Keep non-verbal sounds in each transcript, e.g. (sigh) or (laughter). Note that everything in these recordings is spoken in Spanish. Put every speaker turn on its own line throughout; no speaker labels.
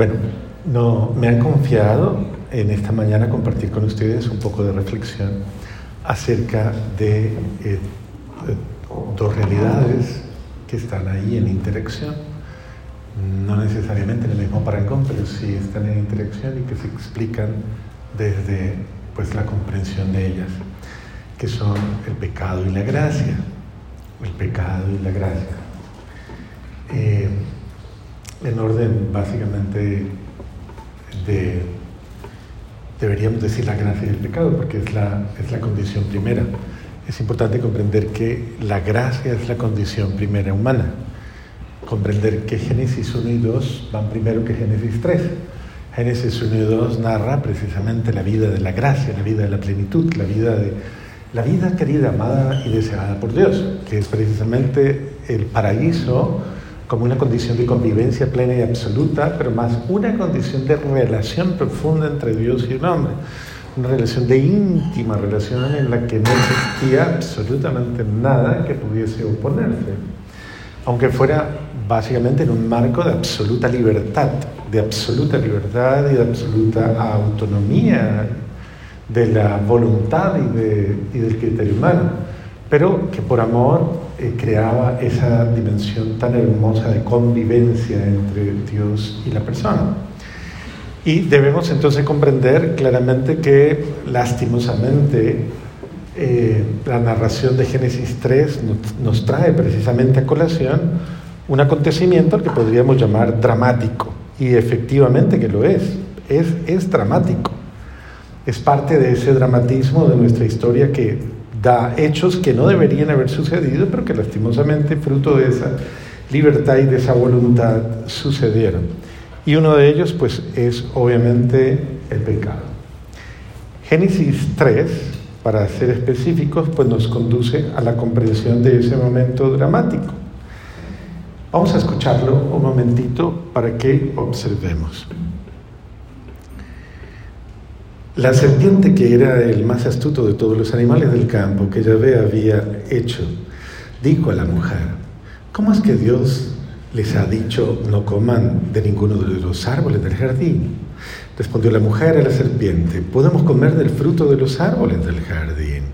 Bueno, no, me han confiado en esta mañana compartir con ustedes un poco de reflexión acerca de eh, dos realidades que están ahí en interacción, no necesariamente en el mismo parangón, pero sí están en interacción y que se explican desde pues, la comprensión de ellas, que son el pecado y la gracia. El pecado y la gracia. Eh, en orden básicamente de, deberíamos decir la gracia y el pecado, porque es la, es la condición primera. Es importante comprender que la gracia es la condición primera humana. Comprender que Génesis 1 y 2 van primero que Génesis 3. Génesis 1 y 2 narra precisamente la vida de la gracia, la vida de la plenitud, la vida de la vida querida, amada y deseada por Dios, que es precisamente el paraíso como una condición de convivencia plena y absoluta, pero más una condición de relación profunda entre Dios y un hombre. Una relación de íntima relación en la que no existía absolutamente nada que pudiese oponerse. Aunque fuera básicamente en un marco de absoluta libertad, de absoluta libertad y de absoluta autonomía de la voluntad y, y del criterio humano, pero que por amor eh, creaba esa dimensión tan hermosa de convivencia entre Dios y la persona. Y debemos entonces comprender claramente que lastimosamente eh, la narración de Génesis 3 nos, trae precisamente a colación un acontecimiento que podríamos llamar dramático. Y efectivamente que lo es, es, es dramático. Es parte de ese dramatismo de nuestra historia que da hechos que no deberían haber sucedido, pero que lastimosamente, fruto de esa libertad y de esa voluntad, sucedieron. Y uno de ellos, pues, es obviamente el pecado. Génesis 3, para ser específicos, pues nos conduce a la comprensión de ese momento dramático. Vamos a escucharlo un momentito para que observemos. La serpiente, que era el más astuto de todos los animales del campo que Yahvé había hecho, dijo a la mujer, ¿cómo es que Dios les ha dicho no coman de ninguno de los árboles del jardín? Respondió la mujer a la serpiente, podemos comer del fruto de los árboles del jardín.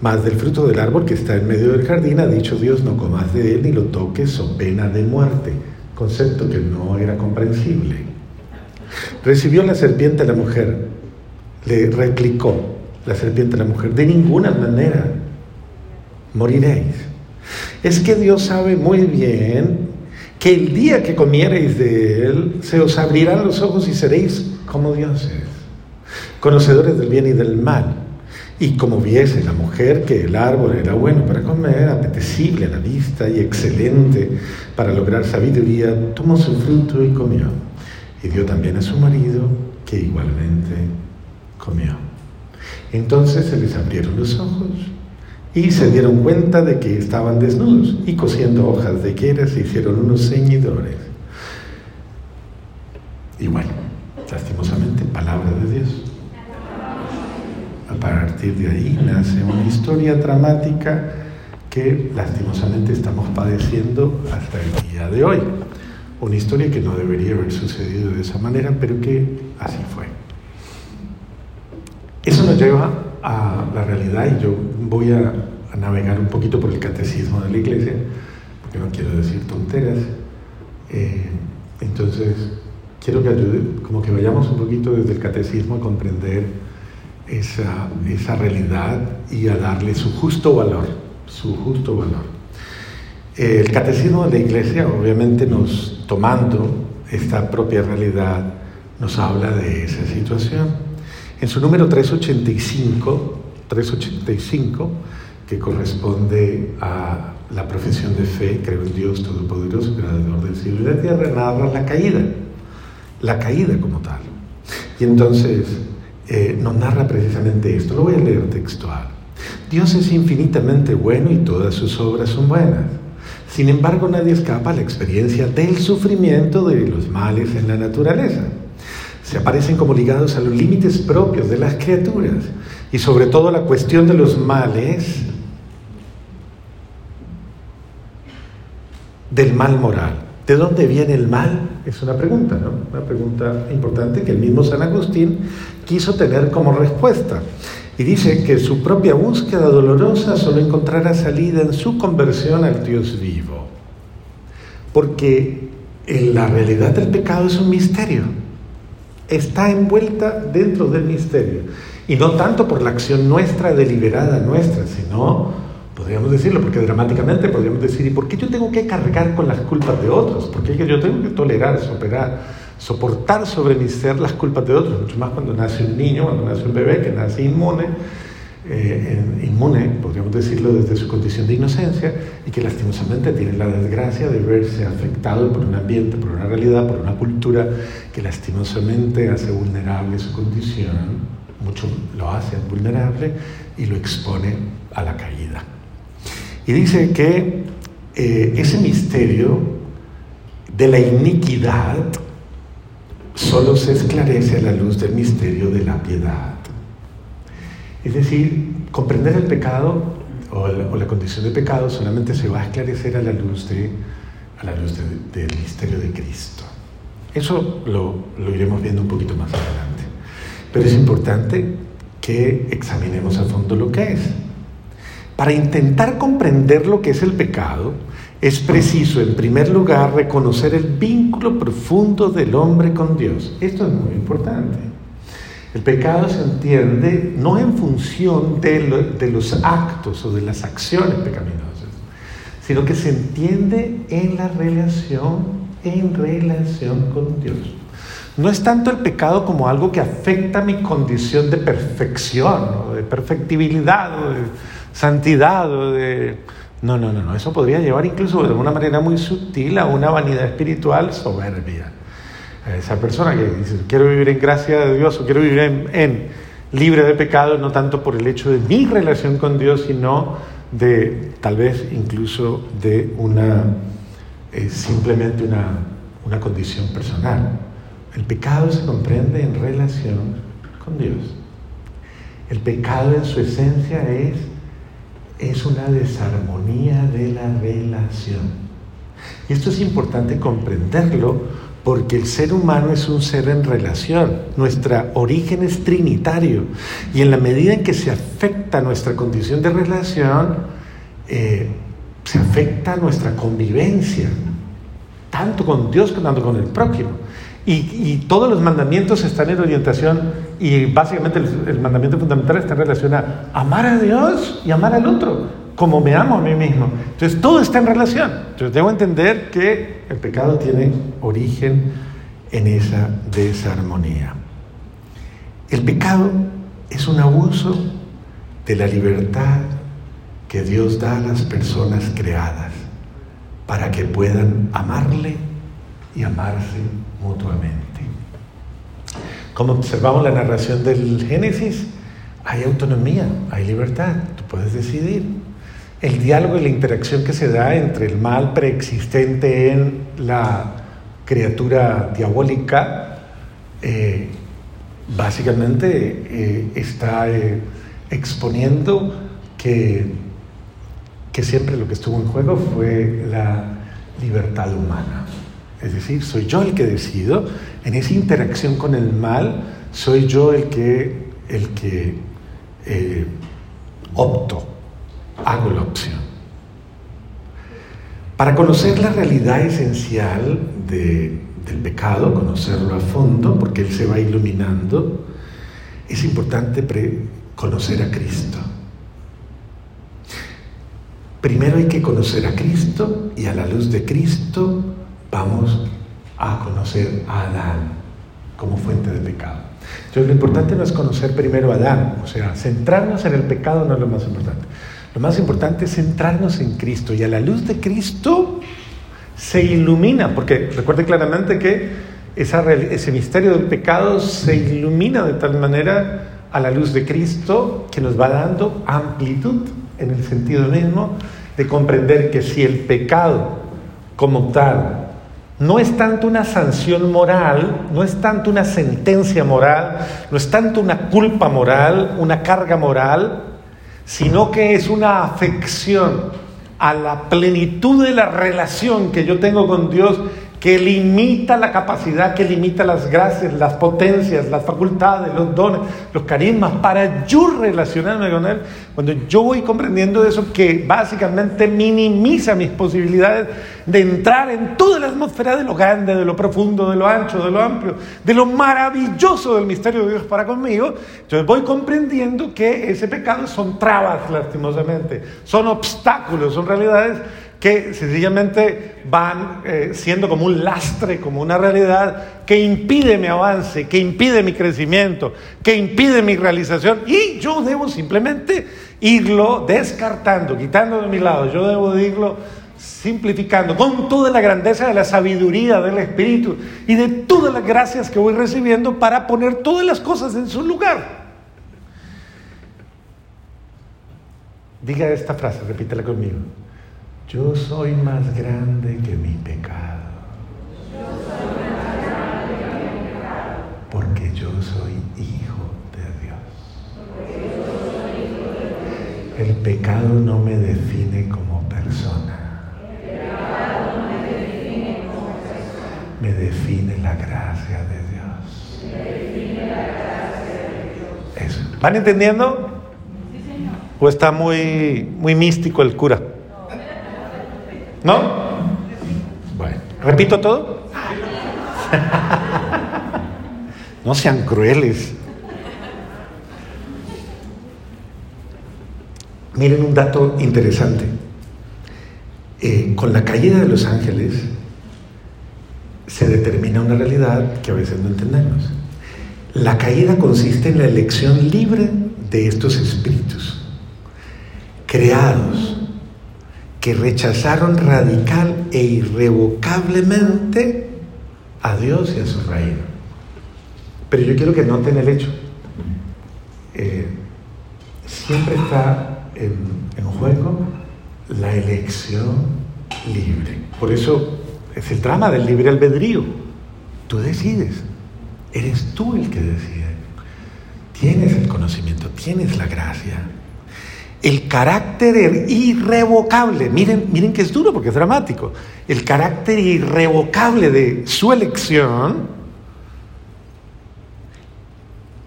Mas del fruto del árbol que está en medio del jardín ha dicho Dios, no comas de él ni lo toques o pena de muerte, concepto que no era comprensible. Recibió la serpiente a la mujer, le replicó la serpiente a la mujer, de ninguna manera moriréis. Es que Dios sabe muy bien que el día que comiereis de él, se os abrirán los ojos y seréis como dioses, conocedores del bien y del mal. Y como viese la mujer que el árbol era bueno para comer, apetecible a la vista y excelente para lograr sabiduría, tomó su fruto y comió. Y dio también a su marido, que igualmente comió. Entonces se les abrieron los ojos y se dieron cuenta de que estaban desnudos y cosiendo hojas de higuera se hicieron unos ceñidores. Y bueno, lastimosamente, palabra de Dios. A partir de ahí nace una historia dramática que lastimosamente estamos padeciendo hasta el día de hoy. Una historia que no debería haber sucedido de esa manera, pero que así fue. Eso nos lleva a la realidad y yo voy a, navegar un poquito por el catecismo de la iglesia, porque no quiero decir tonteras. Eh, entonces, quiero que ayude, como que vayamos un poquito desde el catecismo a comprender esa, esa realidad y a darle su justo valor, su justo valor. El catecismo de la iglesia, obviamente, nos tomando esta propia realidad, nos habla de esa situación. En su número 385, 385, que corresponde a la profesión de fe, creo en Dios Todopoderoso, Creador del cielo y de la tierra, narra la caída, la caída como tal. Y entonces eh, nos narra precisamente esto, lo voy a leer textual. Dios es infinitamente bueno y todas sus obras son buenas. Sin embargo, nadie escapa a la experiencia del sufrimiento de los males en la naturaleza se aparecen como ligados a los límites propios de las criaturas y sobre todo la cuestión de los males del mal moral. ¿De dónde viene el mal? Es una pregunta, ¿no? Una pregunta importante que el mismo San Agustín quiso tener como respuesta. Y dice que su propia búsqueda dolorosa solo encontrará salida en su conversión al Dios vivo. Porque en la realidad del pecado es un misterio. Está envuelta dentro del misterio. Y no tanto por la acción nuestra, deliberada nuestra, sino Podríamos decirlo, porque dramáticamente podríamos decir, ¿y por qué yo tengo que cargar con las culpas de otros? ¿Por qué yo tengo que tolerar, superar, soportar sobre mi ser las culpas de otros? Mucho más cuando nace un niño, cuando nace un bebé que nace inmune, eh, inmune, podríamos decirlo desde su condición de inocencia, y que lastimosamente tiene la desgracia de verse afectado por un ambiente, por una realidad, por una cultura que lastimosamente hace vulnerable su condición, mucho lo hace vulnerable y lo expone a la caída. Y dice que eh, ese misterio de la iniquidad solo se esclarece a la luz del misterio de la piedad. Es decir, comprender el pecado o la, condición de pecado solamente se va a esclarecer a la luz, de, la luz del misterio de Cristo. Eso lo, lo iremos viendo un poquito más adelante. Pero es importante que examinemos a fondo lo que es. Para intentar comprender lo que es el pecado, es preciso, en primer lugar, reconocer el vínculo profundo del hombre con Dios. Esto es muy importante. El pecado se entiende no en función de, de, los actos o de las acciones pecaminosas, sino que se entiende en la relación, en relación con Dios. No es tanto el pecado como algo que afecta mi condición de perfección, o de perfectibilidad, o de santidad o de... No, no, no, no, eso podría llevar incluso de una manera muy sutil a una vanidad espiritual soberbia. Esa persona que dice, quiero vivir en gracia de Dios o quiero vivir en, libre de pecado, no tanto por el hecho de mi relación con Dios, sino de tal vez incluso de una, eh, simplemente una, una condición personal. El pecado se comprende en relación con Dios. El pecado en su esencia es es una desarmonía de la relación. Y esto es importante comprenderlo porque el ser humano es un ser en relación, nuestro origen es trinitario. Y en la medida en que se afecta nuestra condición de relación, eh, se afecta nuestra convivencia, tanto con Dios como con el prójimo. Y, todos los mandamientos están en orientación y básicamente el, mandamiento fundamental está en relación a amar a Dios y amar al otro, como me amo a mí mismo. Entonces todo está en relación. Entonces debo entender que el pecado tiene origen en esa desarmonía. El pecado es un abuso de la libertad que Dios da a las personas creadas para que puedan amarle y amarse mutuamente. Como observamos la narración del Génesis, hay autonomía, hay libertad, tú puedes decidir. El diálogo y la interacción que se da entre el mal preexistente en la criatura diabólica, eh, básicamente eh, está eh, exponiendo que, que siempre lo que estuvo en juego fue la libertad humana. Es decir, soy yo el que decido. En esa interacción con el mal, soy yo el que, el que opto, hago la opción. Para conocer la realidad esencial del pecado, conocerlo a fondo, porque él se va iluminando, es importante conocer a Cristo. Primero hay que conocer a Cristo y a la luz de Cristo vamos a conocer a Adán como fuente de pecado. Entonces lo importante no es conocer primero a Adán, o sea, centrarnos en el pecado no es lo más importante. Lo más importante es centrarnos en Cristo y a la luz de Cristo se ilumina, porque recuerde claramente que ese misterio del pecado se ilumina de tal manera a la luz de Cristo que nos va dando amplitud en el sentido mismo de comprender que si el pecado como tal no es tanto una sanción moral, no es tanto una sentencia moral, no es tanto una culpa moral, una carga moral, sino que es una afección, a la plenitud de la relación que yo tengo con Dios que limita la capacidad, que limita las gracias, las potencias, las facultades, los dones, los carismas, para yo relacionarme con Él, cuando yo voy comprendiendo eso que básicamente minimiza mis posibilidades de entrar en toda la atmósfera de lo grande, de lo profundo, de lo ancho, de lo amplio, de lo maravilloso del misterio de Dios para conmigo, entonces voy comprendiendo que ese pecado son trabas, lastimosamente, son obstáculos, son realidades que sencillamente van eh, siendo como un lastre, como una realidad que impide mi avance, que impide mi crecimiento, que impide mi realización y yo debo simplemente irlo descartando, quitando de mi lado, yo debo irlo simplificando con toda la grandeza de la sabiduría del Espíritu y de todas las gracias que voy recibiendo para poner todas las cosas en su lugar. Diga esta frase, repítela conmigo. Yo soy más grande que mi pecado. Porque yo soy hijo de Dios. El pecado no me define como persona. Me define la gracia de Dios. Eso. ¿Van entendiendo? ¿O está muy, muy místico el cura? ¿No? Bueno, ¿repito todo? No sean crueles. Miren un dato interesante. Eh, con la caída de los ángeles se determina una realidad que a veces no entendemos. La caída consiste en la elección libre de estos espíritus, creados que rechazaron radical e irrevocablemente a Dios y a su reino. Pero yo quiero que noten el hecho. Eh, siempre está en, en juego la elección libre. Por eso es el drama del libre albedrío. Tú decides. Eres tú el que decide. Tienes el conocimiento, tienes la gracia el carácter irrevocable, miren, miren que es duro porque es dramático, el carácter irrevocable de su elección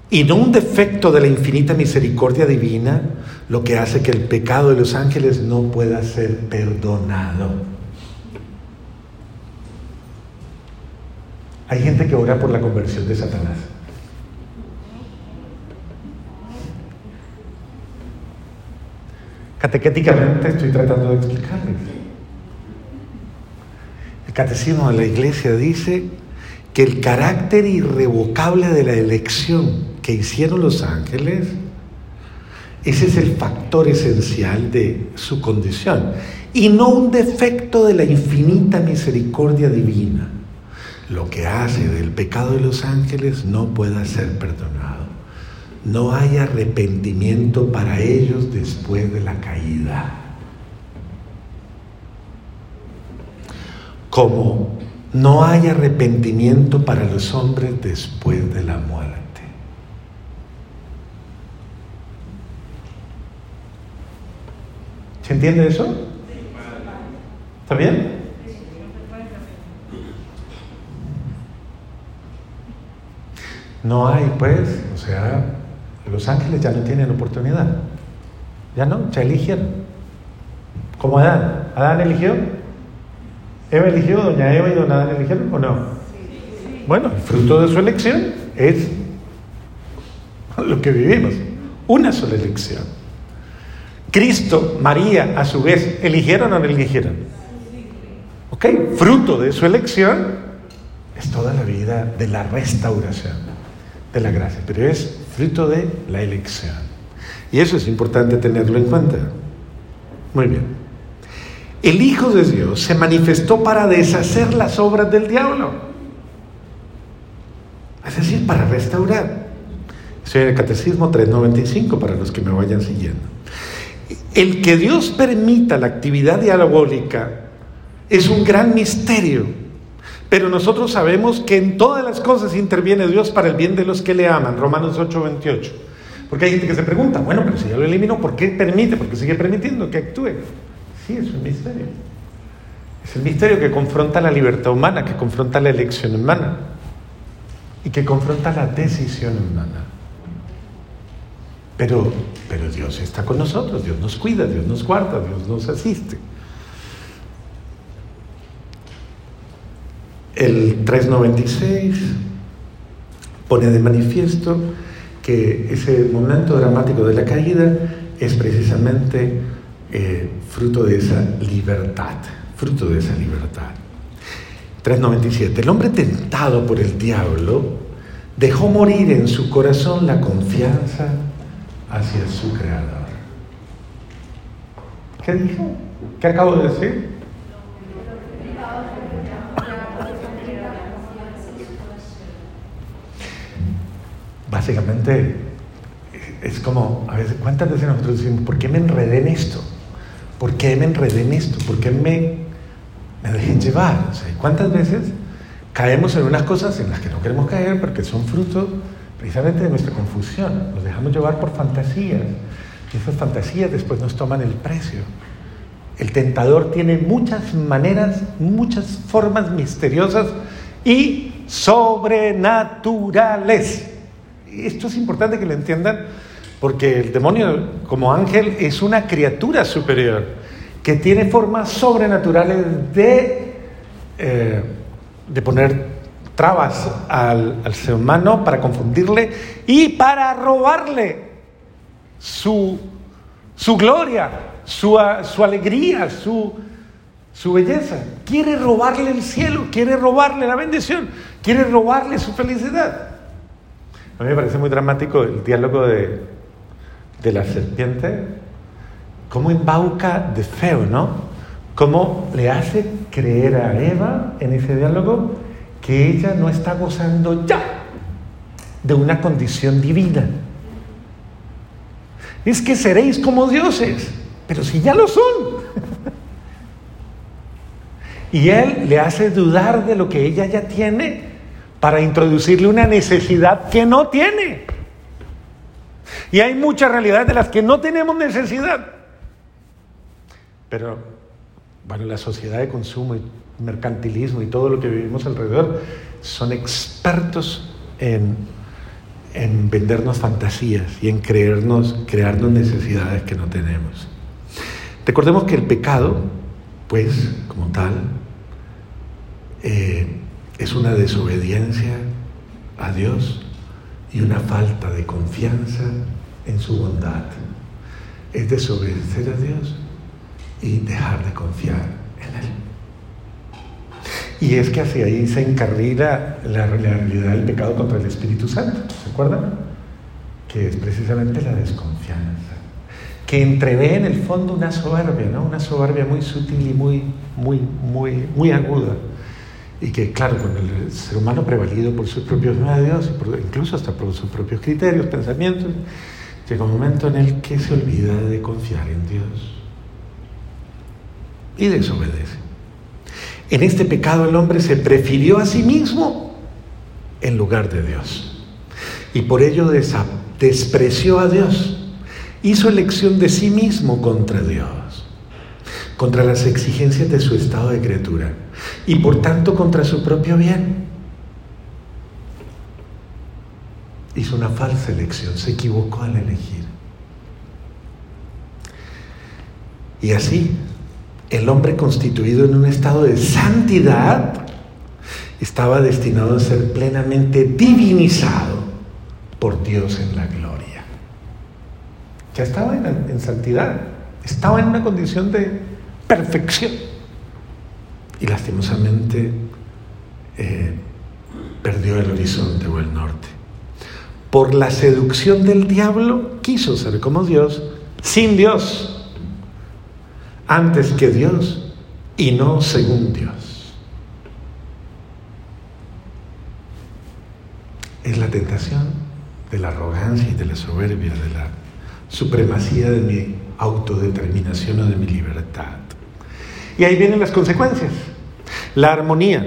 y no un defecto de la infinita misericordia divina, lo que hace que el pecado de los ángeles no pueda ser perdonado. Hay gente que ora por la conversión de Satanás. Catequéticamente estoy tratando de explicarles. El catecismo de la iglesia dice que el carácter irrevocable de la elección que hicieron los ángeles, ese es el factor esencial de su condición. Y no un defecto de la infinita misericordia divina, lo que hace del pecado de los ángeles no pueda ser perdonado no hay arrepentimiento para ellos después de la caída. Como no hay arrepentimiento para los hombres después de la muerte. ¿Se entiende eso? ¿Está bien? No hay, pues, o sea, los ángeles ya no tienen oportunidad. Ya no, ya eligieron. Como Adán. ¿Adán eligió? ¿Eva eligió? ¿Doña Eva y don Adán eligieron o no? Bueno, fruto de su elección es lo que vivimos. Una sola elección. Cristo, María, a su vez, ¿eligieron o no eligieron? ¿Ok? Fruto de su elección es toda la vida de la restauración de la gracia, pero es fruto de la elección. Y eso es importante tenerlo en cuenta. Muy bien. El Hijo de Dios se manifestó para deshacer las obras del diablo. Es decir, para restaurar. Estoy en el Catecismo 395 para los que me vayan siguiendo. El que Dios permita la actividad diabólica es un gran misterio pero nosotros sabemos que en todas las cosas interviene Dios para el bien de los que le aman. Romanos 8, 28. Porque hay gente que se pregunta, bueno, pero si ya lo eliminó, ¿por qué permite? ¿Por qué sigue permitiendo que actúe? Sí, es un misterio. Es el misterio que confronta la libertad humana, que confronta la elección humana y que confronta la decisión humana. Pero, pero Dios está con nosotros, Dios nos cuida, Dios nos guarda, Dios nos asiste. El 396 pone de manifiesto que ese momento dramático de la caída es precisamente eh, fruto de esa libertad, fruto de esa libertad. 397. El hombre tentado por el diablo dejó morir en su corazón la confianza hacia su creador. ¿Qué dijo? ¿Qué acabo de decir? Básicamente es como, a veces, ¿cuántas veces nosotros decimos, ¿por qué me enredé en esto? ¿Por qué me enredé en esto? ¿Por qué me, me dejé llevar? ¿Cuántas veces caemos en unas cosas en las que no queremos caer porque son fruto precisamente de nuestra confusión? Nos dejamos llevar por fantasías y esas fantasías después nos toman el precio. El tentador tiene muchas maneras, muchas formas misteriosas y sobrenaturales. Esto es importante que lo entiendan porque el demonio como ángel es una criatura superior que tiene formas sobrenaturales de, eh, de poner trabas al, ser humano para confundirle y para robarle su, su gloria, su, su alegría, su, su belleza. Quiere robarle el cielo, quiere robarle la bendición, quiere robarle su felicidad. A mí me parece muy dramático el diálogo de, de la serpiente, cómo embauca de feo, ¿no? Cómo le hace creer a Eva en ese diálogo que ella no está gozando ya de una condición divina. Es que seréis como dioses, pero si ya lo son. (laughs) y él le hace dudar de lo que ella ya tiene para introducirle una necesidad que no tiene. Y hay muchas realidades de las que no tenemos necesidad. Pero, bueno, la sociedad de consumo y mercantilismo y todo lo que vivimos alrededor son expertos en, en vendernos fantasías y en creernos, crearnos necesidades que no tenemos. Recordemos que el pecado, pues, como tal, eh, es una desobediencia a Dios y una falta de confianza en su bondad. Es desobedecer a Dios y dejar de confiar en Él. Y es que hacia ahí se encarrila la realidad del pecado contra el Espíritu Santo, ¿se acuerdan? Que es precisamente la desconfianza, que entrevé en el fondo una soberbia, ¿no? Una soberbia muy sutil y muy, muy, muy, muy aguda y que, claro, con el ser humano prevalido por sus propios medios, incluso hasta por sus propios criterios, pensamientos, llega un momento en el que se olvida de confiar en Dios y desobedece. En este pecado el hombre se prefirió a sí mismo en lugar de Dios y por ello despreció a Dios. Hizo elección de sí mismo contra Dios contra las exigencias de su estado de criatura y por tanto contra su propio bien. Hizo una falsa elección, se equivocó al elegir. Y así, el hombre constituido en un estado de santidad estaba destinado a ser plenamente divinizado por Dios en la gloria. Ya estaba en, santidad, estaba en una condición de perfección. Y lastimosamente eh, perdió el horizonte o el norte. Por la seducción del diablo quiso ser como Dios, sin Dios, antes que Dios y no según Dios. Es la tentación de la arrogancia y de la soberbia, de la supremacía de mi autodeterminación o de mi libertad. Y ahí vienen las consecuencias. La armonía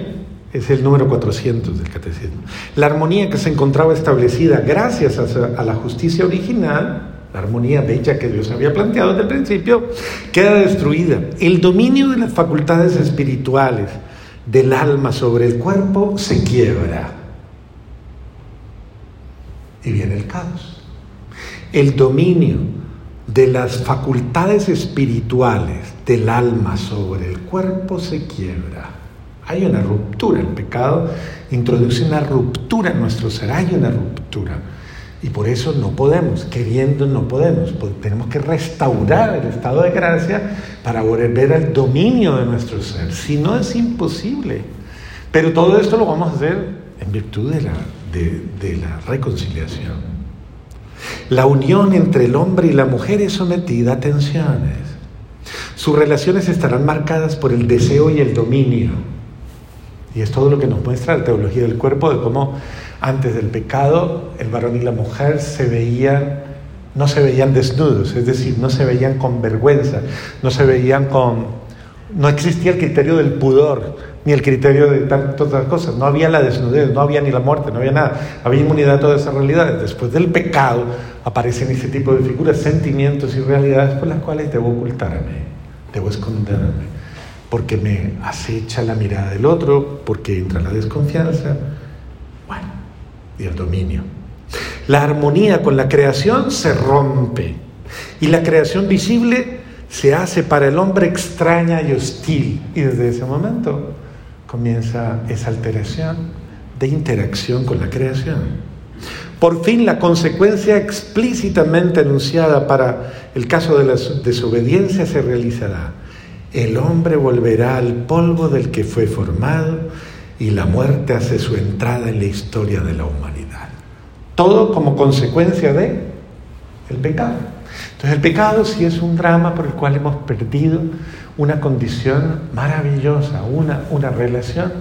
es el número 400 del catecismo. La armonía que se encontraba establecida gracias a, la justicia original la armonía bella que Dios había planteado desde el principio, queda destruida. El dominio de las facultades espirituales del alma sobre el cuerpo se quiebra. Y viene el caos. El dominio de las facultades espirituales del alma sobre el cuerpo se quiebra. Hay una ruptura, el pecado introduce una ruptura en nuestro ser, hay una ruptura. Y por eso no podemos, queriendo no podemos, tenemos que restaurar el estado de gracia para volver al dominio de nuestro ser. Si no es imposible. Pero todo esto lo vamos a hacer en virtud de la, de la reconciliación. La unión entre el hombre y la mujer es sometida a tensiones. Sus relaciones estarán marcadas por el deseo y el dominio. Y es todo lo que nos muestra la teología del cuerpo, de cómo antes del pecado el varón y la mujer se veían, no se veían desnudos, es decir, no se veían con vergüenza, no se veían con... No existía el criterio del pudor, ni el criterio de tantas otras cosas. No había la desnudez, no había ni la muerte, no había nada. Había inmunidad a todas esas realidades. Después del pecado aparecen ese tipo de figuras, sentimientos y realidades por las cuales debo ocultarme, debo esconderme porque me acecha la mirada del otro, porque entra la desconfianza, bueno, y el dominio. La armonía con la creación se rompe y la creación visible se hace para el hombre extraña y hostil. Y desde ese momento comienza esa alteración de interacción con la creación. Por fin la consecuencia explícitamente anunciada para el caso de la desobediencia se realizará el hombre volverá al polvo del que fue formado y la muerte hace su entrada en la historia de la humanidad. Todo como consecuencia de el pecado. Entonces el pecado sí es un drama por el cual hemos perdido una condición maravillosa, una, una relación,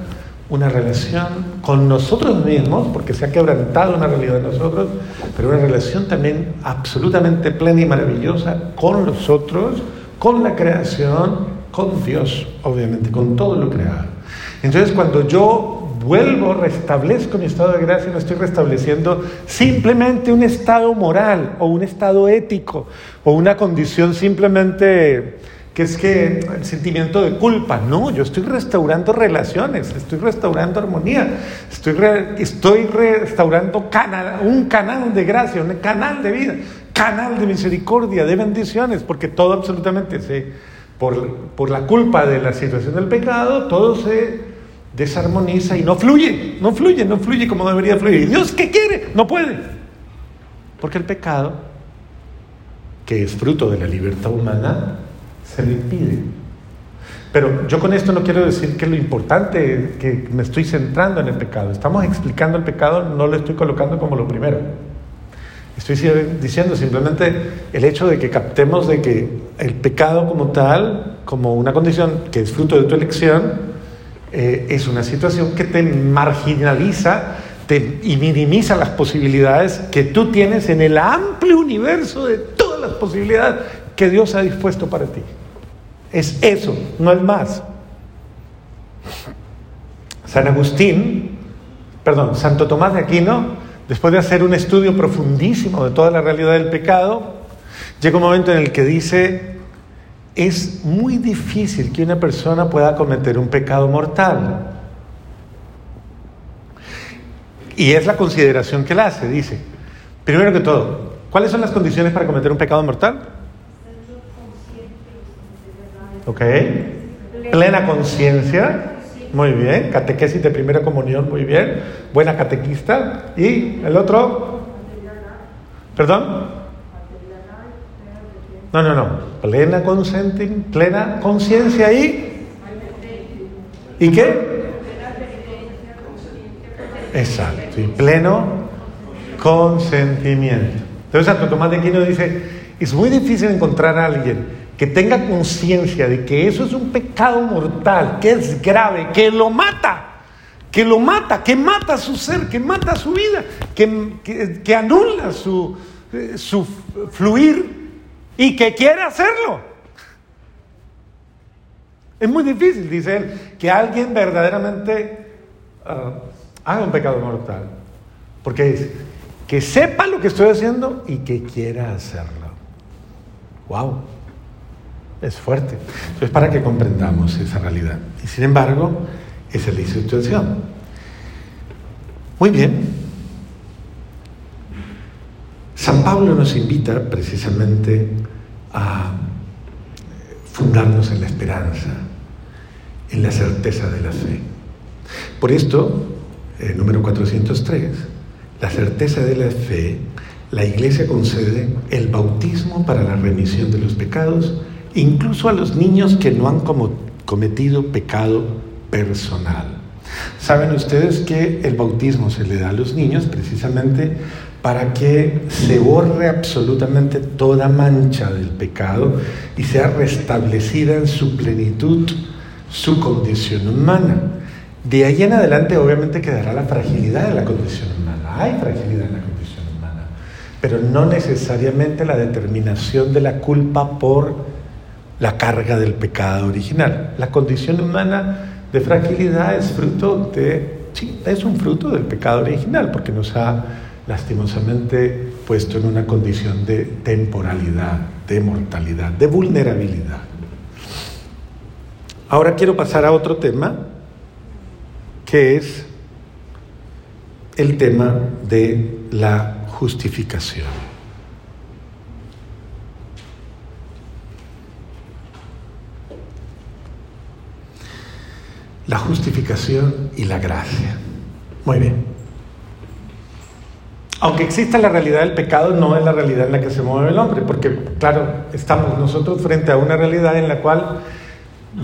una relación con nosotros mismos, porque se ha quebrantado una realidad de nosotros, pero una relación también absolutamente plena y maravillosa con los otros, con la creación con Dios, obviamente, con todo lo creado. Entonces, cuando yo vuelvo, restablezco mi estado de gracia, no estoy restableciendo simplemente un estado moral o un estado ético o una condición simplemente que es que el sentimiento de culpa, no, yo estoy restaurando relaciones, estoy restaurando armonía, estoy, estoy restaurando un canal de gracia, un canal de vida, canal de misericordia, de bendiciones, porque todo absolutamente se por, la culpa de la situación del pecado, todo se desarmoniza y no fluye, no fluye, no fluye como debería fluir. ¿Y Dios qué quiere? No puede. Porque el pecado, que es fruto de la libertad humana, se le impide. Pero yo con esto no quiero decir que lo importante que me estoy centrando en el pecado. Estamos explicando el pecado, no lo estoy colocando como lo primero. Estoy diciendo simplemente el hecho de que captemos de que el pecado como tal, como una condición que es fruto de tu elección, eh, es una situación que te marginaliza te, y minimiza las posibilidades que tú tienes en el amplio universo de todas las posibilidades que Dios ha dispuesto para ti. Es eso, no es más. San Agustín, perdón, Santo Tomás de Aquino, después de hacer un estudio profundísimo de toda la realidad del pecado, llega un momento en el que dice, es muy difícil que una persona pueda cometer un pecado mortal. Y es la consideración que él hace, dice, primero que todo, ¿cuáles son las condiciones para cometer un pecado mortal? Ok, plena conciencia, muy bien. Catequesis de primera comunión, muy bien. Buena catequista. ¿Y el otro? ¿Perdón? No, no, no. Plena plena conciencia y. ¿Y qué? Exacto. Y pleno consentimiento. Entonces Santo Tomás de Aquino dice, es muy difícil encontrar a alguien que tenga conciencia de que eso es un pecado mortal, que es grave, que lo mata, que lo mata, que mata su ser, que mata su vida, que, que, anula su, eh, su fluir y que quiere hacerlo. Es muy difícil, dice él, que alguien verdaderamente ah, haga un pecado mortal. Porque es que sepa lo que estoy haciendo y que quiera hacerlo. ¡Wow! Es fuerte. Entonces, para que comprendamos esa realidad. Y sin embargo, esa es la situación. Muy bien. San Pablo nos invita precisamente a fundarnos en la esperanza, en la certeza de la fe. Por esto, el número 403, la certeza de la fe, la Iglesia concede el bautismo para la remisión de los pecados, incluso a los niños que no han cometido pecado personal. Saben ustedes que el bautismo se le da a los niños precisamente para que se borre absolutamente toda mancha del pecado y sea restablecida en su plenitud su condición humana. De ahí en adelante obviamente quedará la fragilidad de la condición humana. Hay fragilidad en la condición humana, pero no necesariamente la determinación de la culpa por la carga del pecado original. La condición humana de fragilidad es fruto de, sí, es un fruto del pecado original, porque nos ha lastimosamente puesto en una condición de temporalidad, de mortalidad, de vulnerabilidad. Ahora quiero pasar a otro tema, que es el tema de la justificación. La justificación y la gracia. Muy bien. Aunque exista la realidad del pecado, no es la realidad en la que se mueve el hombre, porque claro, estamos nosotros frente a una realidad en la cual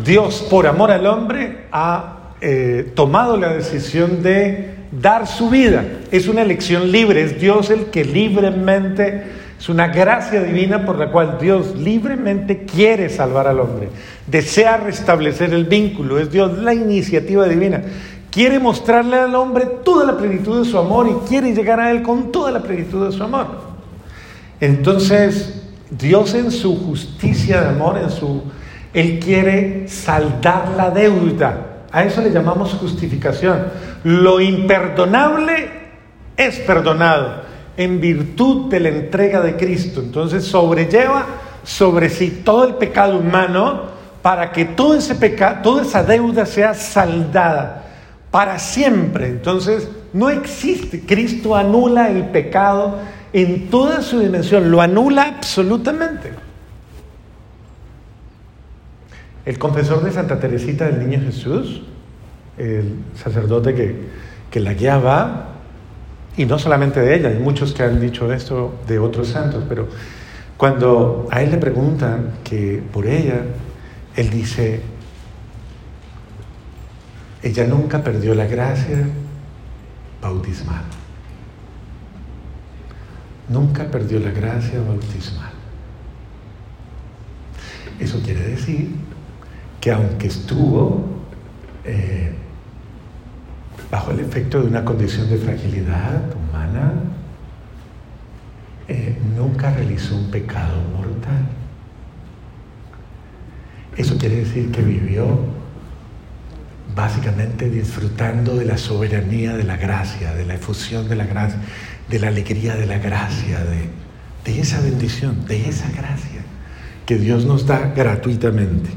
Dios, por amor al hombre, ha eh, tomado la decisión de dar su vida. Es una elección libre, es Dios el que libremente, es una gracia divina por la cual Dios libremente quiere salvar al hombre, desea restablecer el vínculo, es Dios la iniciativa divina quiere mostrarle al hombre toda la plenitud de su amor y quiere llegar a él con toda la plenitud de su amor. Entonces, Dios en su justicia de amor, en su él quiere saldar la deuda. A eso le llamamos justificación. Lo imperdonable es perdonado en virtud de la entrega de Cristo. Entonces sobrelleva sobre sí todo el pecado humano para que todo ese pecado, toda esa deuda sea saldada para siempre. Entonces, no existe. Cristo anula el pecado en toda su dimensión, lo anula absolutamente. El confesor de Santa Teresita del Niño Jesús, el sacerdote que, que la guiaba, y no solamente de ella, hay muchos que han dicho esto de otros santos, pero cuando a él le preguntan que por ella, él dice, ella nunca perdió la gracia bautismal. Nunca perdió la gracia bautismal. Eso quiere decir que aunque estuvo eh, bajo el efecto de una condición de fragilidad humana, eh, nunca realizó un pecado mortal. Eso quiere decir que vivió básicamente disfrutando de la soberanía de la gracia, de la efusión de la gracia, de la alegría de la gracia, de, de esa bendición, de esa gracia que Dios nos da gratuitamente.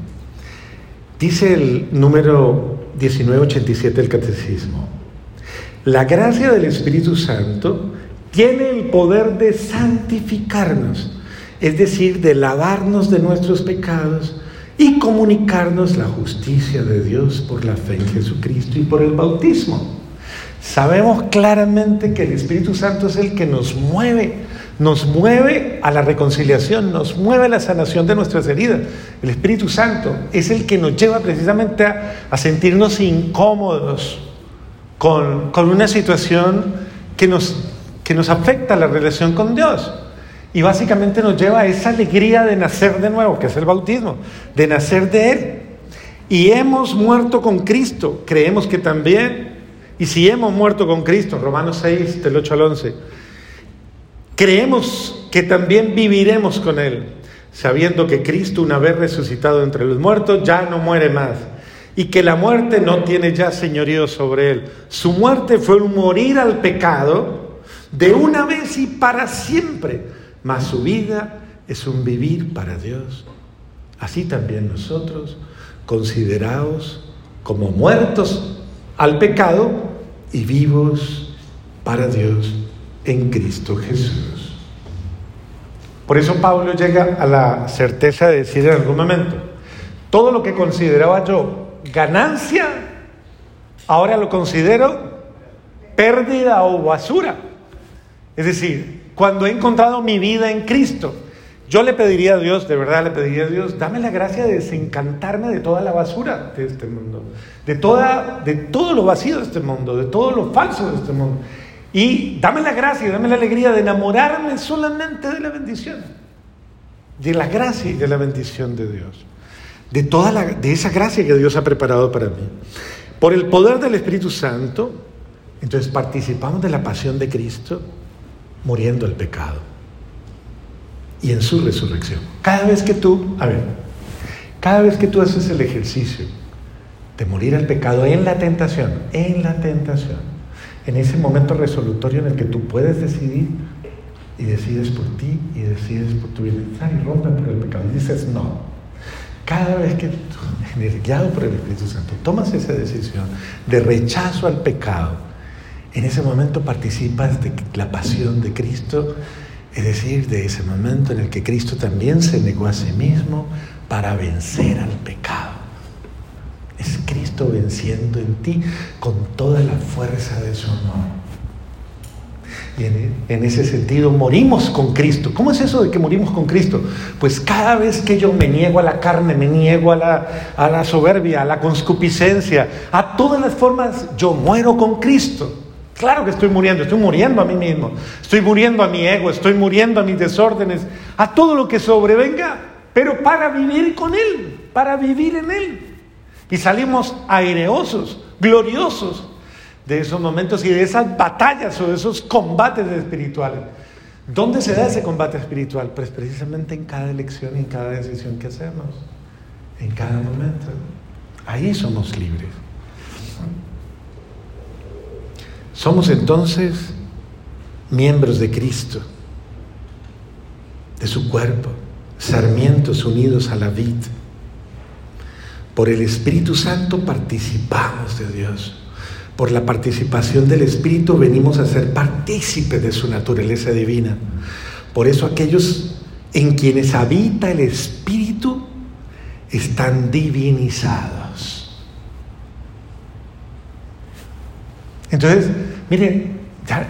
Dice el número 1987 del Catecismo, la gracia del Espíritu Santo tiene el poder de santificarnos, es decir, de lavarnos de nuestros pecados y comunicarnos la justicia de Dios por la fe en Jesucristo y por el bautismo. Sabemos claramente que el Espíritu Santo es el que nos mueve, nos mueve a la reconciliación, nos mueve a la sanación de nuestras heridas. El Espíritu Santo es el que nos lleva precisamente a, sentirnos incómodos con, con, una situación que nos, que nos afecta la relación con Dios. Y básicamente nos lleva a esa alegría de nacer de nuevo, que es el bautismo, de nacer de Él. Y hemos muerto con Cristo, creemos que también, y si hemos muerto con Cristo, Romanos 6, del 8 al 11, creemos que también viviremos con Él, sabiendo que Cristo, una vez resucitado entre los muertos, ya no muere más. Y que la muerte no tiene ya señorío sobre él. Su muerte fue un morir al pecado de una vez y para siempre mas su vida es un vivir para Dios. Así también nosotros, considerados como muertos al pecado y vivos para Dios en Cristo Jesús. Por eso Pablo llega a la certeza de decir en algún momento, todo lo que consideraba yo ganancia, ahora lo considero pérdida o basura. Es decir, cuando he encontrado mi vida en Cristo, yo le pediría a Dios, de verdad le pediría a Dios, dame la gracia de desencantarme de toda la basura de este mundo, de, toda, de todo lo vacío de este mundo, de todo lo falso de este mundo. Y dame la gracia dame la alegría de enamorarme solamente de la bendición, de la gracia y de la bendición de Dios, de, toda la, de esa gracia que Dios ha preparado para mí. Por el poder del Espíritu Santo, entonces participamos de la pasión de Cristo muriendo el pecado y en su resurrección. Cada vez que tú, a ver, cada vez que tú haces el ejercicio de morir al pecado en la tentación, en la tentación, en ese momento resolutorio en el que tú puedes decidir y decides por ti y decides por tu bienestar y rompes por el pecado y dices no. Cada vez que tú, guiado por el Espíritu Santo, tomas esa decisión de rechazo al pecado, en ese momento participas de la pasión de Cristo, es decir, de ese momento en el que Cristo también se negó a sí mismo para vencer al pecado. Venciendo en ti con toda la fuerza de su amor. Y en, ese sentido morimos con Cristo. ¿Cómo es eso de que morimos con Cristo? Pues cada vez que yo me niego a la carne, me niego a la, a la soberbia, a la conscupiscencia, a todas las formas, yo muero con Cristo. Claro que estoy muriendo, estoy muriendo a mí mismo, estoy muriendo a mi ego, estoy muriendo a mis desórdenes, a todo lo que sobrevenga, pero para vivir con Él, para vivir en Él. Y salimos aireosos, gloriosos de esos momentos y de esas batallas o de esos combates espirituales. ¿Dónde se da ese combate espiritual? Pues precisamente en cada elección y en cada decisión que hacemos, en cada momento. Ahí somos libres. Somos entonces miembros de Cristo, de su cuerpo, sarmientos unidos a la vid por el Espíritu Santo participamos de Dios. Por la participación del Espíritu venimos a ser partícipes de su naturaleza divina. Por eso aquellos en quienes habita el Espíritu están divinizados. Entonces, miren,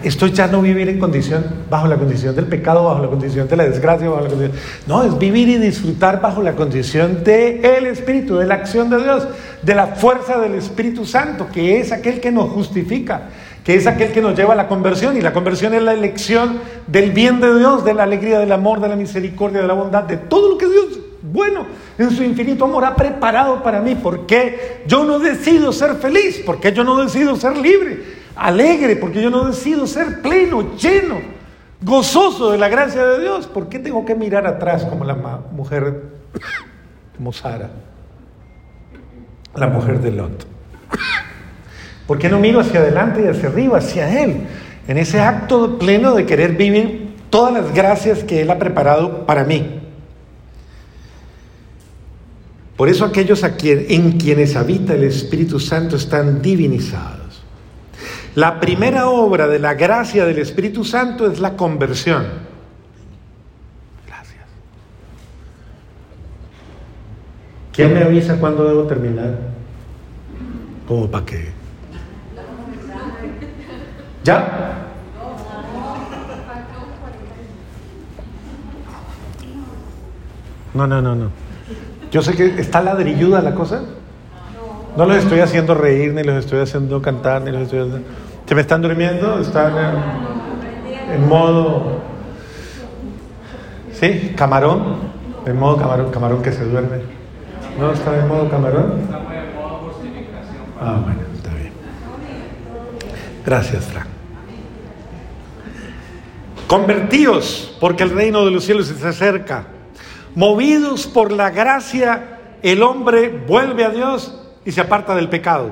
esto ya no vivir en condición, bajo la condición del pecado, bajo la condición de la desgracia, bajo la condición. No, es vivir y disfrutar bajo la condición del el Espíritu, de la acción de Dios, de la fuerza del Espíritu Santo, que es aquel que nos justifica, que es aquel que nos lleva a la conversión. Y la conversión es la elección del bien de Dios, de la alegría, del amor, de la misericordia, de la bondad, de todo lo que Dios, bueno, en su infinito amor ha preparado para mí. porque yo no decido ser feliz? porque yo no decido ser libre? Alegre, porque yo no decido ser pleno, lleno, gozoso de la gracia de Dios. ¿Por qué tengo que mirar atrás como la mujer, (coughs) como Sara, la mujer de Lot? (coughs) ¿Por qué no miro hacia adelante y hacia arriba, hacia Él, en ese acto pleno de querer vivir todas las gracias que Él ha preparado para mí? Por eso aquellos en quienes habita el Espíritu Santo están divinizados. La primera obra de la gracia del Espíritu Santo es la conversión. Gracias. ¿Quién me avisa cuándo debo terminar? ¿Cómo para qué? ¿Ya? No, no, no, no. Yo sé que está ladrilluda la cosa. No los estoy haciendo reír, ni los estoy haciendo cantar, ni los estoy haciendo... ¿Se me están durmiendo? ¿Están en, modo... ¿Sí? ¿Camarón? En modo camarón, camarón que se duerme. ¿No está en modo camarón? Ah, bueno, está bien. Gracias, Frank. Convertíos, porque el reino de los cielos se acerca. Movidos por la gracia, el hombre vuelve a Dios y se aparta del pecado,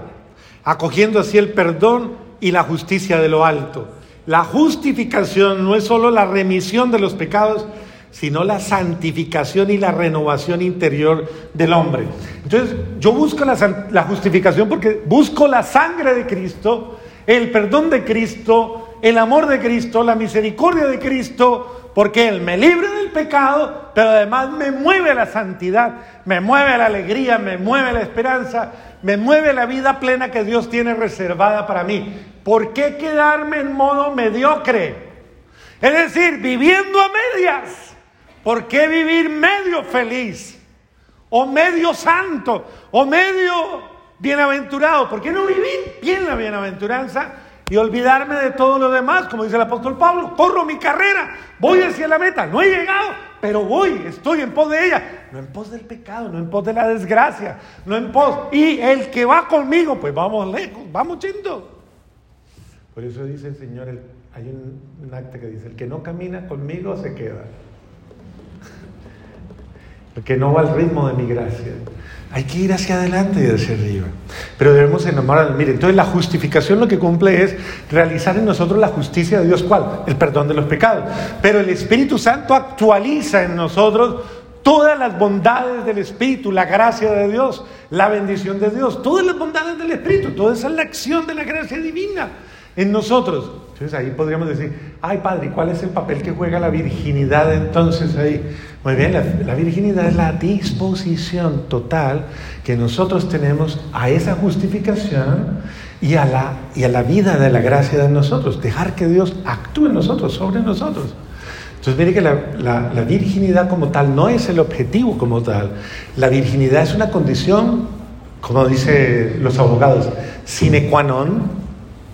acogiendo así el perdón y la justicia de lo alto. La justificación no es solo la remisión de los pecados, sino la santificación y la renovación interior del hombre. Entonces, yo busco la, la justificación porque busco la sangre de Cristo, el perdón de Cristo, el amor de Cristo, la misericordia de Cristo, porque Él me libre del pecado, pero además me mueve la santidad, me mueve la alegría, me mueve la esperanza, me mueve la vida plena que Dios tiene reservada para mí. ¿Por qué quedarme en modo mediocre? Es decir, viviendo a medias. ¿Por qué vivir medio feliz? O medio santo, o medio bienaventurado. ¿Por qué no vivir bien la bienaventuranza y olvidarme de todo lo demás? Como dice el apóstol Pablo, corro mi carrera, voy hacia la meta, no he llegado, pero voy, estoy en pos de ella. No en pos del pecado, no en pos de la desgracia, no en pos. Y el que va conmigo, pues vamos lejos, vamos yendo. Por eso dice el Señor, hay un, un acta que dice, el que no camina conmigo se queda. (laughs) El que no va al ritmo de mi gracia. Hay que ir hacia adelante y hacia arriba. Pero debemos enamorarnos. Mire, entonces la justificación lo que cumple es realizar en nosotros la justicia de Dios. ¿Cuál? El perdón de los pecados. Pero el Espíritu Santo actualiza en nosotros todas las bondades del Espíritu, la gracia de Dios, la bendición de Dios, todas las bondades del Espíritu, toda esa es la acción de la gracia divina en nosotros. Entonces ahí podríamos decir, ay Padre, ¿cuál es el papel que juega la virginidad entonces ahí? Muy bien, la, virginidad es la disposición total que nosotros tenemos a esa justificación y a, la, y a la vida de la gracia de nosotros, dejar que Dios actúe en nosotros, sobre nosotros. Entonces, mire que la, la, virginidad como tal no es el objetivo como tal. La virginidad es una condición, como dicen los abogados, sine qua non,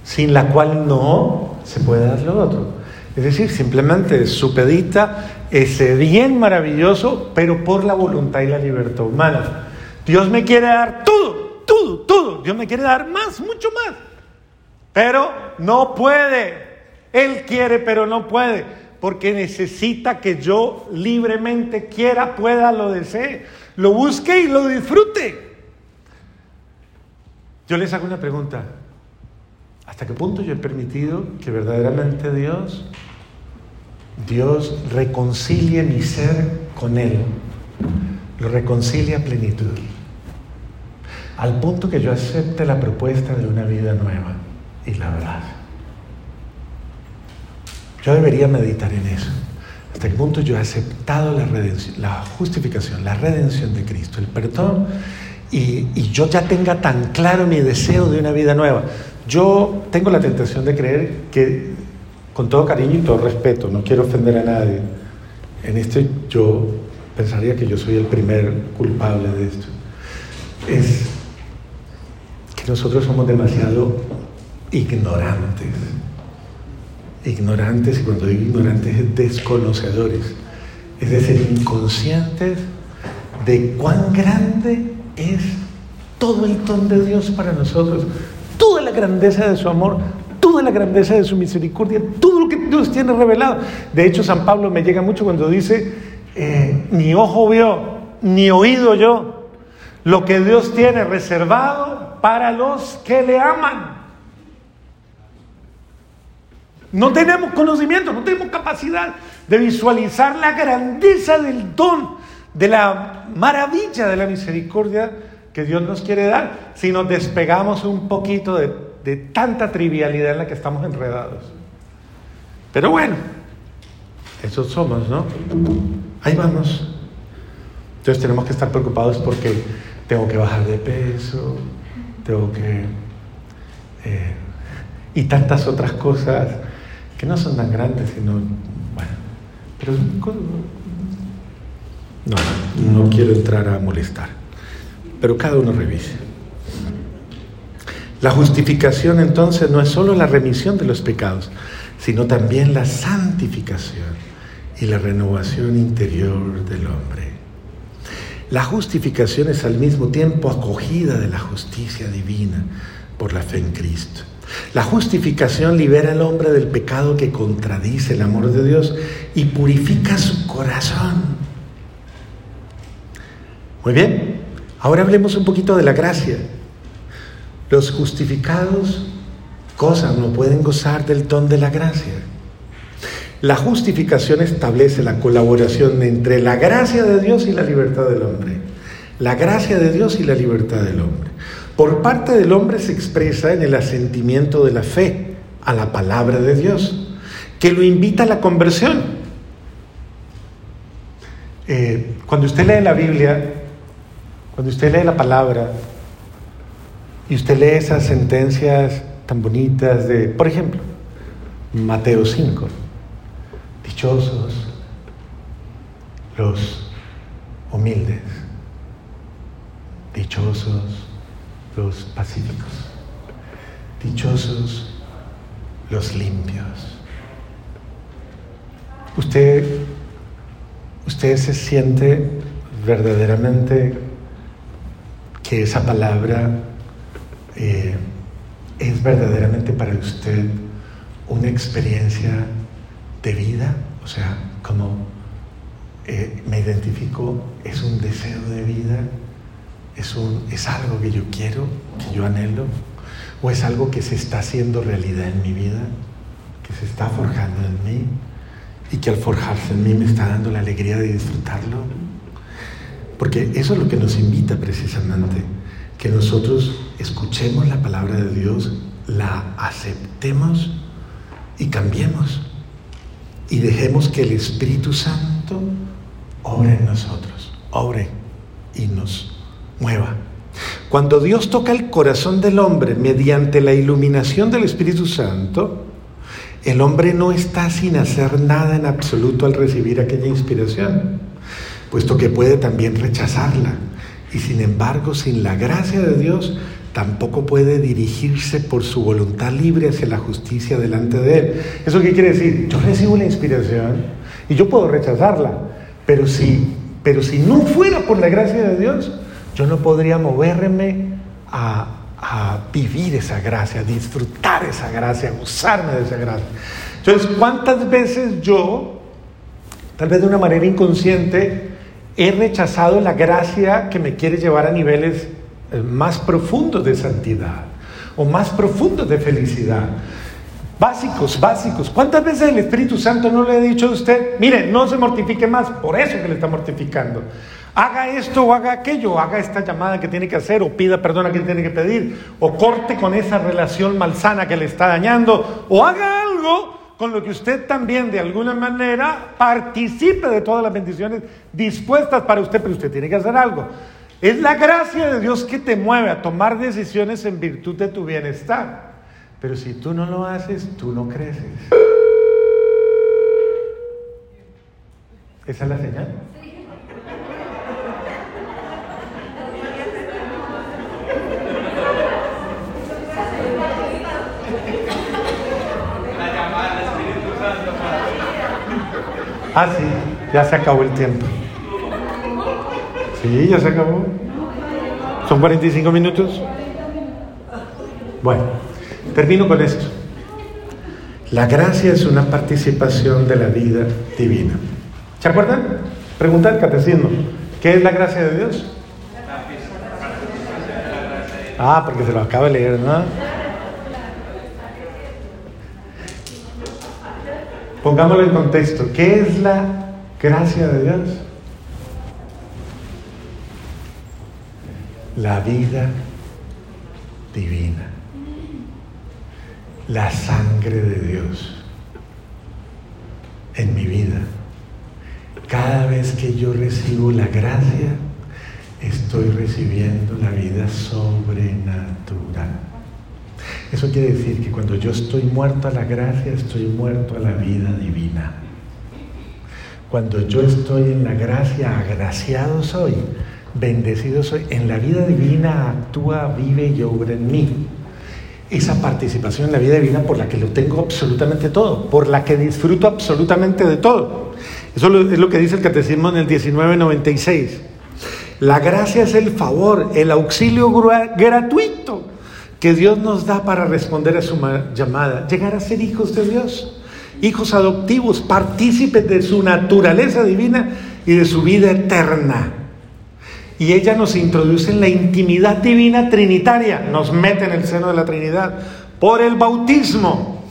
sin la cual no se puede dar lo otro. Es decir, simplemente supedita ese bien maravilloso, pero por la voluntad y la libertad humana. Dios me quiere dar todo, todo, todo. Dios me quiere dar más, mucho más. Pero no puede. Él quiere, pero no puede. Porque necesita que yo libremente quiera, pueda, lo desee, lo busque y lo disfrute. Yo les hago una pregunta. ¿Hasta qué punto yo he permitido que verdaderamente Dios, Dios reconcilie mi ser con Él? Lo reconcilia a plenitud. Al punto que yo acepte la propuesta de una vida nueva y la verdad. Yo debería meditar en eso. ¿Hasta qué punto yo he aceptado la, redención, la justificación, la redención de Cristo, el perdón? Y, y yo ya tenga tan claro mi deseo de una vida nueva. Yo tengo la tentación de creer que, con todo cariño y todo respeto, no quiero ofender a nadie, en esto yo pensaría que yo soy el primer culpable de esto, es que nosotros somos demasiado ignorantes. Ignorantes, y cuando digo ignorantes es desconocedores, es decir, inconscientes de cuán grande es todo el don de Dios para nosotros grandeza de su amor, toda la grandeza de su misericordia, todo lo que Dios tiene revelado. De hecho, San Pablo me llega mucho cuando dice, eh, ni ojo vio, ni oído yo, lo que Dios tiene reservado para los que le aman. No tenemos conocimiento, no tenemos capacidad de visualizar la grandeza del don, de la maravilla de la misericordia que Dios nos quiere dar si nos despegamos un poquito de, tanta trivialidad en la que estamos enredados. Pero bueno, esos somos, ¿no? Ahí vamos. Entonces tenemos que estar preocupados porque tengo que bajar de peso, tengo que... Eh, y tantas otras cosas que no son tan grandes, sino... Bueno, pero... No, no quiero entrar a molestar pero cada uno revise. La justificación entonces no es solo la remisión de los pecados, sino también la santificación y la renovación interior del hombre. La justificación es al mismo tiempo acogida de la justicia divina por la fe en Cristo. La justificación libera al hombre del pecado que contradice el amor de Dios y purifica su corazón. Muy bien, Ahora hablemos un poquito de la gracia. Los justificados gozan o pueden gozar del don de la gracia. La justificación establece la colaboración entre la gracia de Dios y la libertad del hombre. La gracia de Dios y la libertad del hombre. Por parte del hombre se expresa en el asentimiento de la fe a la palabra de Dios, que lo invita a la conversión. Eh, cuando usted lee la Biblia, cuando usted lee la palabra y usted lee esas sentencias tan bonitas de, por ejemplo, Mateo 5, dichosos los humildes, dichosos los pacíficos, dichosos los limpios. Usted, usted se siente verdaderamente que esa palabra eh, es verdaderamente para usted una experiencia de vida, o sea, como eh, me identifico, es un deseo de vida, es, un, es algo que yo quiero, que yo anhelo, o es algo que se está haciendo realidad en mi vida, que se está forjando en mí y que al forjarse en mí me está dando la alegría de disfrutarlo. Porque eso es lo que nos invita precisamente, que nosotros escuchemos la palabra de Dios, la aceptemos y cambiemos y dejemos que el Espíritu Santo obre en nosotros, obre y nos mueva. Cuando Dios toca el corazón del hombre mediante la iluminación del Espíritu Santo, el hombre no está sin hacer nada en absoluto al recibir aquella inspiración, puesto que puede también rechazarla. Y sin embargo, sin la gracia de Dios, tampoco puede dirigirse por su voluntad libre hacia la justicia delante de Él. ¿Eso qué quiere decir? Yo recibo la inspiración y yo puedo rechazarla, pero si, pero si no fuera por la gracia de Dios, yo no podría moverme a, a vivir esa gracia, disfrutar esa gracia, gozarme de esa gracia. Entonces, ¿cuántas veces yo, tal vez de una manera inconsciente, he rechazado la gracia que me quiere llevar a niveles eh, más profundos de santidad o más profundos de felicidad. Básicos, básicos. ¿Cuántas veces el Espíritu Santo no le ha dicho a usted, mire, no se mortifique más, por eso que le está mortificando? Haga esto o haga aquello, haga esta llamada que tiene que hacer o pida perdón a quien tiene que pedir, o corte con esa relación malsana que le está dañando, o haga algo con lo que usted también de alguna manera participe de todas las bendiciones dispuestas para usted, pero usted tiene que hacer algo. Es la gracia de Dios que te mueve a tomar decisiones en virtud de tu bienestar. Pero si tú no lo haces, tú no creces. ¿Esa es la señal? Ah, sí, ya se acabó el tiempo. Sí, ya se acabó. ¿Son 45 minutos? Bueno, termino con esto. La gracia es una participación de la vida divina. ¿Se acuerdan? Pregunta el catecismo. ¿Qué es la gracia de Dios? Ah, porque se lo acaba de leer, ¿no? Pongámoslo en contexto. ¿Qué es la gracia de Dios? la vida divina, la sangre de Dios en mi vida. Cada vez que yo recibo la gracia, estoy recibiendo la vida sobrenatural. Eso quiere decir que cuando yo estoy muerto a la gracia, estoy muerto a la vida divina. Cuando yo estoy en la gracia, agraciado soy bendecido soy. En la vida divina actúa, vive y obra en mí. Esa participación en la vida divina por la que lo tengo absolutamente todo, por la que disfruto absolutamente de todo. Eso es lo que dice el Catecismo en el 1996. La gracia es el favor, el auxilio gratuito que Dios nos da para responder a su llamada, llegar a ser hijos de Dios, hijos adoptivos, partícipes de su naturaleza divina y de su vida eterna. Y ella nos introduce en la intimidad divina trinitaria, nos mete en el seno de la Trinidad por el bautismo.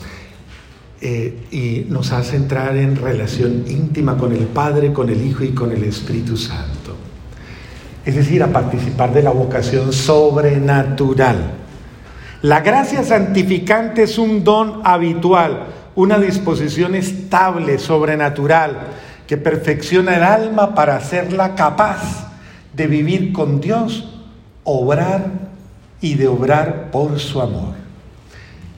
eh, y nos hace entrar en relación íntima con el Padre, con el Hijo y con el Espíritu Santo. Es decir, a participar de la vocación sobrenatural. La gracia santificante es un don habitual, una disposición estable, sobrenatural, que perfecciona el alma para hacerla capaz de vivir con Dios, obrar y de obrar por su amor.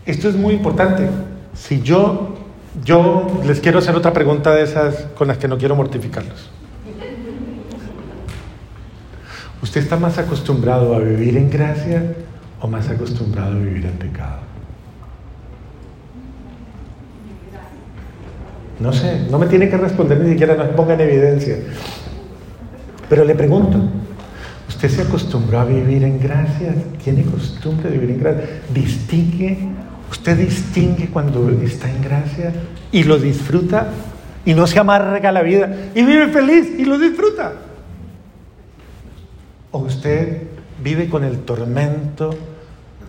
Esto es muy importante. Si yo, yo les quiero hacer otra pregunta de esas con las que no quiero mortificarlos. ¿Usted está más acostumbrado a vivir en gracia o más acostumbrado a vivir en pecado? No sé, no me tiene que responder ni siquiera, no ponga en evidencia. Pero le pregunto, ¿usted se acostumbró a vivir en gracia? ¿Tiene costumbre de vivir en gracia? ¿Distingue? ¿Usted distingue cuando está en gracia y lo disfruta y no se amarga la vida y vive feliz y lo disfruta? ¿O usted vive con el tormento,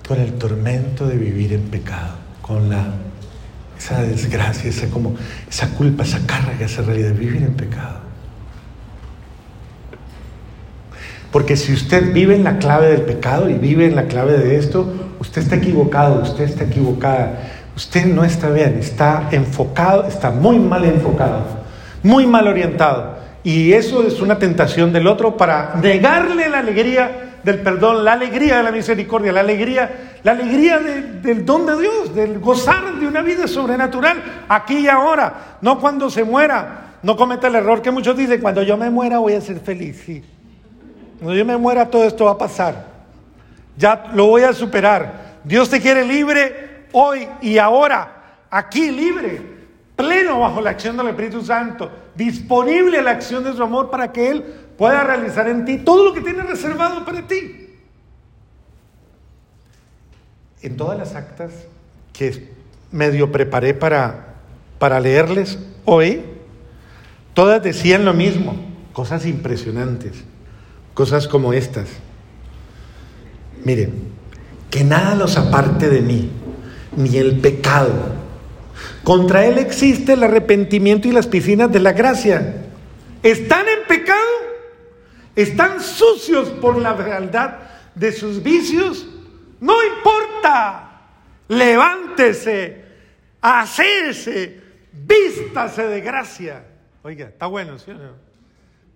con el tormento de vivir en pecado, con la esa desgracia, esa como esa culpa, esa carga, esa realidad vivir en pecado? Porque si usted vive en la clave del pecado y vive en la clave de esto, usted está equivocado, usted está equivocada. Usted no está bien, está enfocado, está muy mal enfocado, muy mal orientado. Y eso es una tentación del otro para negarle la alegría del perdón, la alegría de la misericordia, la alegría, la alegría del don de Dios, del gozar de una vida sobrenatural aquí y ahora, no cuando se muera. No cometa el error que muchos dicen, cuando yo me muera voy a ser feliz. Sí. Cuando yo me muera todo esto va a pasar. Ya lo voy a superar. Dios te quiere libre hoy y ahora, aquí libre, pleno bajo la acción del Espíritu Santo, disponible a la acción de su amor para que Él pueda realizar en ti todo lo que tiene reservado para ti. En todas las actas que medio preparé para, para leerles hoy, todas decían lo mismo, cosas impresionantes. Cosas como estas. Miren, que nada los aparte de mí, ni el pecado. Contra él existe el arrepentimiento y las piscinas de la gracia. ¿Están en? ¿Están sucios por la fealdad de sus vicios? No importa. Levántese, hacese, vístase de gracia. Oiga, está bueno, ¿sí o no?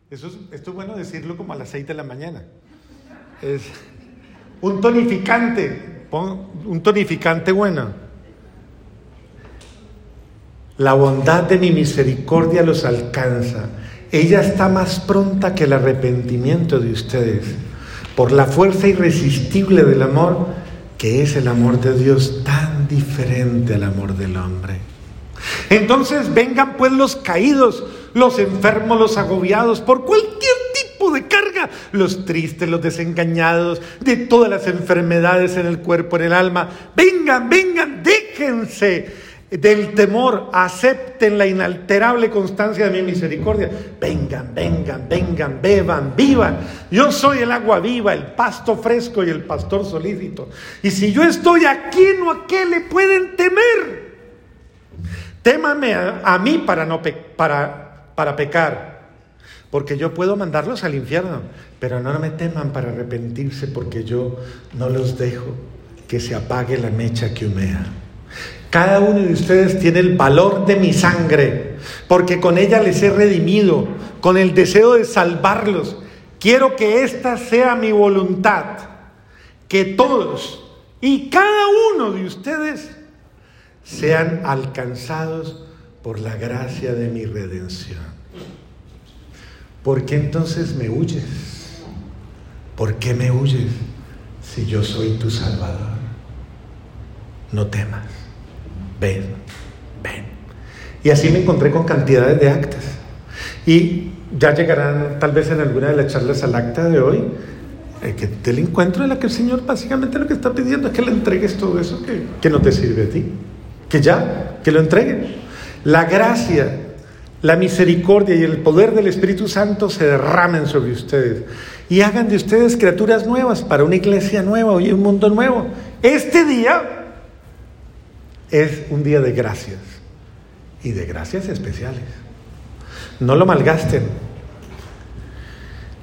Eso es, esto es bueno decirlo como a las 6 de la mañana. Es un tonificante, un tonificante bueno. La bondad de mi misericordia los alcanza. Ella está más pronta que el arrepentimiento de ustedes, por la fuerza irresistible del amor, que es el amor de Dios tan diferente al amor del hombre. Entonces vengan pues los caídos, los enfermos, los agobiados por cualquier tipo de carga, los tristes, los desengañados, de todas las enfermedades en el cuerpo, en el alma. Vengan, vengan, déjense del temor, acepten la inalterable constancia de mi misericordia. Vengan, vengan, vengan, beban, vivan. Yo soy el agua viva, el pasto fresco y el pastor solícito. Y si yo estoy aquí, no a qué le pueden temer. Témame a, mí para, no para, para pecar, porque yo puedo mandarlos al infierno, pero no me teman para arrepentirse porque yo no los dejo que se apague la mecha que humea. Cada uno de ustedes tiene el valor de mi sangre, porque con ella les he redimido, con el deseo de salvarlos. Quiero que esta sea mi voluntad, que todos y cada uno de ustedes sean alcanzados por la gracia de mi redención. ¿Por qué entonces me huyes? ¿Por qué me huyes si yo soy tu Salvador? No temas, ven, ven. Y así me encontré con cantidades de actas. Y ya llegarán tal vez en alguna de las charlas al acta de hoy, eh, que del encuentro en la que el Señor básicamente lo que está pidiendo es que le entregues todo eso que, que no te sirve a ti que ya, que lo entreguen. La gracia, la misericordia y el poder del Espíritu Santo se derramen sobre ustedes y hagan de ustedes criaturas nuevas para una iglesia nueva y un mundo nuevo. Este día es un día de gracias. y de gracias especiales. No lo malgasten.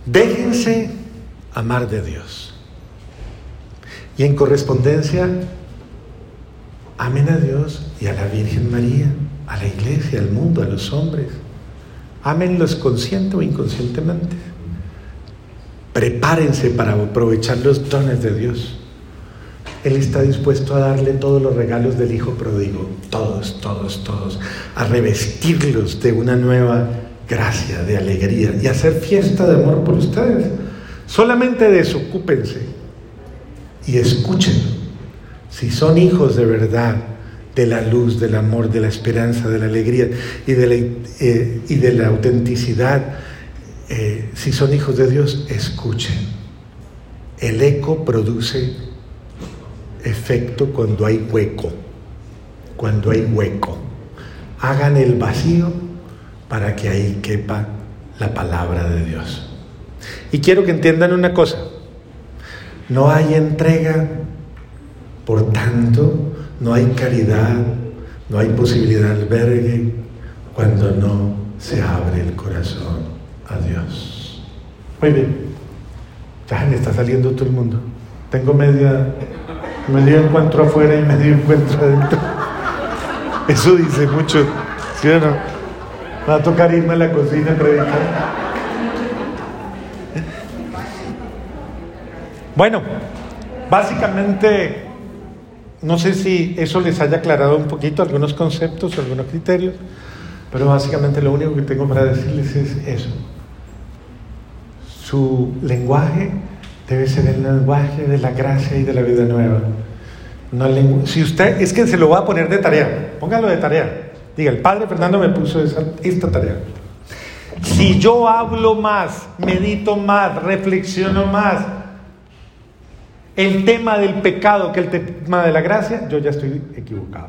Déjense amar de Dios. Y en correspondencia, amen a Dios y a la Virgen María, a la iglesia, al mundo, a los hombres. Amenlos consciente o inconscientemente. Prepárense para aprovechar los dones de Dios. Él está dispuesto a darle todos los regalos del Hijo pródigo, todos, todos, todos, a revestirlos de una nueva gracia, de alegría y hacer fiesta de amor por ustedes. Solamente desocúpense y escuchen. Si son hijos de verdad, de la luz, del amor, de la esperanza, de la alegría y de la, eh, y de la autenticidad, eh, si son hijos de Dios, escuchen. El eco produce efecto cuando hay hueco, cuando hay hueco. Hagan el vacío para que ahí quepa la palabra de Dios. Y quiero que entiendan una cosa, no hay entrega, por tanto, no hay caridad, no hay posibilidad de albergue cuando no se abre el corazón a Dios. Muy bien, ya me está saliendo todo el mundo. Tengo media, medio encuentro afuera y medio encuentro adentro. Eso dice mucho, ¿sí o no? Va a tocar irme a la cocina a predicar. Bueno, básicamente, no sé si eso les haya aclarado un poquito algunos conceptos, algunos criterios, pero básicamente lo único que tengo para decirles es eso. Su lenguaje debe ser el lenguaje de la gracia y de la vida nueva. Si usted, es que se lo va a poner de tarea, póngalo de tarea. Diga, el padre Fernando me puso esta tarea. Si yo hablo más, medito más, reflexiono más, el tema del pecado que el tema de la gracia, yo ya estoy equivocado.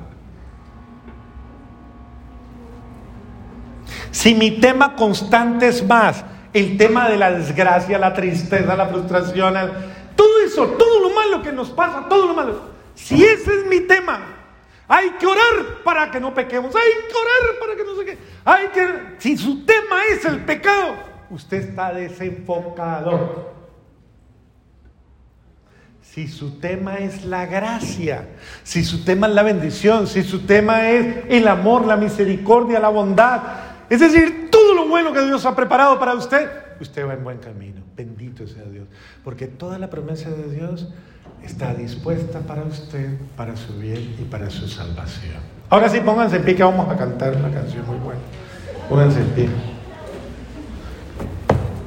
Si mi tema constante es más el tema de la desgracia, la tristeza, la frustración, todo eso, todo lo malo que nos pasa, todo lo malo, si ese es mi tema, hay que orar para que no pequemos. Hay que orar para que no se quede. Hay que si su tema es el pecado, usted está desenfocado. Si su tema es la gracia, si su tema es la bendición, si su tema es el amor, la misericordia, la bondad, es decir, todo lo bueno que Dios ha preparado para usted, usted va en buen camino. Bendito sea Dios. Porque toda la promesa de Dios está dispuesta para usted, para su bien y para su salvación. Ahora sí, pónganse en pie que vamos a cantar una canción muy buena. Pónganse en pie.